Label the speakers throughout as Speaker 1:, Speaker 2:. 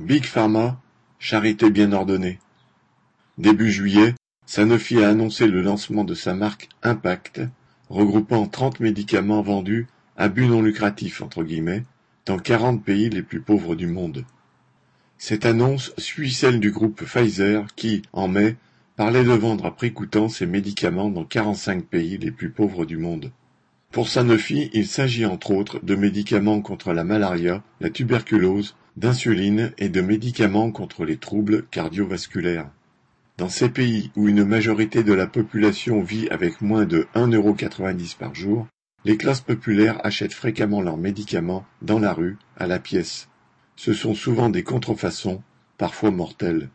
Speaker 1: Big Pharma, charité bien ordonnée. Début juillet, Sanofi a annoncé le lancement de sa marque Impact, regroupant trente médicaments vendus à but non lucratif entre guillemets, dans quarante pays les plus pauvres du monde. Cette annonce suit celle du groupe Pfizer qui, en mai, parlait de vendre à prix coûtant ses médicaments dans quarante-cinq pays les plus pauvres du monde. Pour Sanofi, il s'agit entre autres de médicaments contre la malaria, la tuberculose, d'insuline et de médicaments contre les troubles cardiovasculaires. Dans ces pays où une majorité de la population vit avec moins de 1,90€ par jour, les classes populaires achètent fréquemment leurs médicaments dans la rue, à la pièce. Ce sont souvent des contrefaçons, parfois mortelles.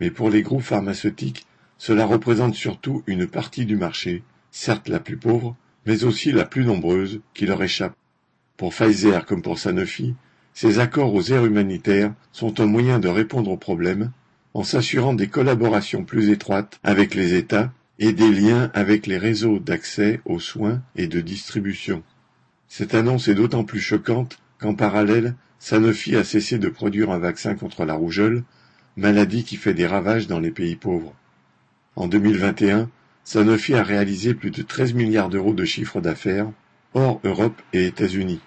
Speaker 1: Mais pour les groupes pharmaceutiques, cela représente surtout une partie du marché, certes la plus pauvre, mais aussi la plus nombreuse, qui leur échappe. Pour Pfizer comme pour Sanofi, ces accords aux aires humanitaires sont un moyen de répondre aux problèmes, en s'assurant des collaborations plus étroites avec les États et des liens avec les réseaux d'accès aux soins et de distribution. Cette annonce est d'autant plus choquante qu'en parallèle, Sanofi a cessé de produire un vaccin contre la rougeole, maladie qui fait des ravages dans les pays pauvres. En 2021, Sanofi a réalisé plus de 13 milliards d'euros de chiffre d'affaires, hors Europe et États-Unis.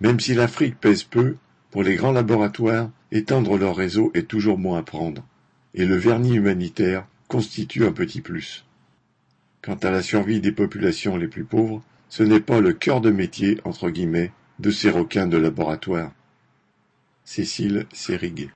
Speaker 1: Même si l'Afrique pèse peu, pour les grands laboratoires, étendre leur réseau est toujours bon à prendre, et le vernis humanitaire constitue un petit plus. Quant à la survie des populations les plus pauvres, ce n'est pas le cœur de métier, entre guillemets, de ces requins de laboratoire. Cécile Sériguet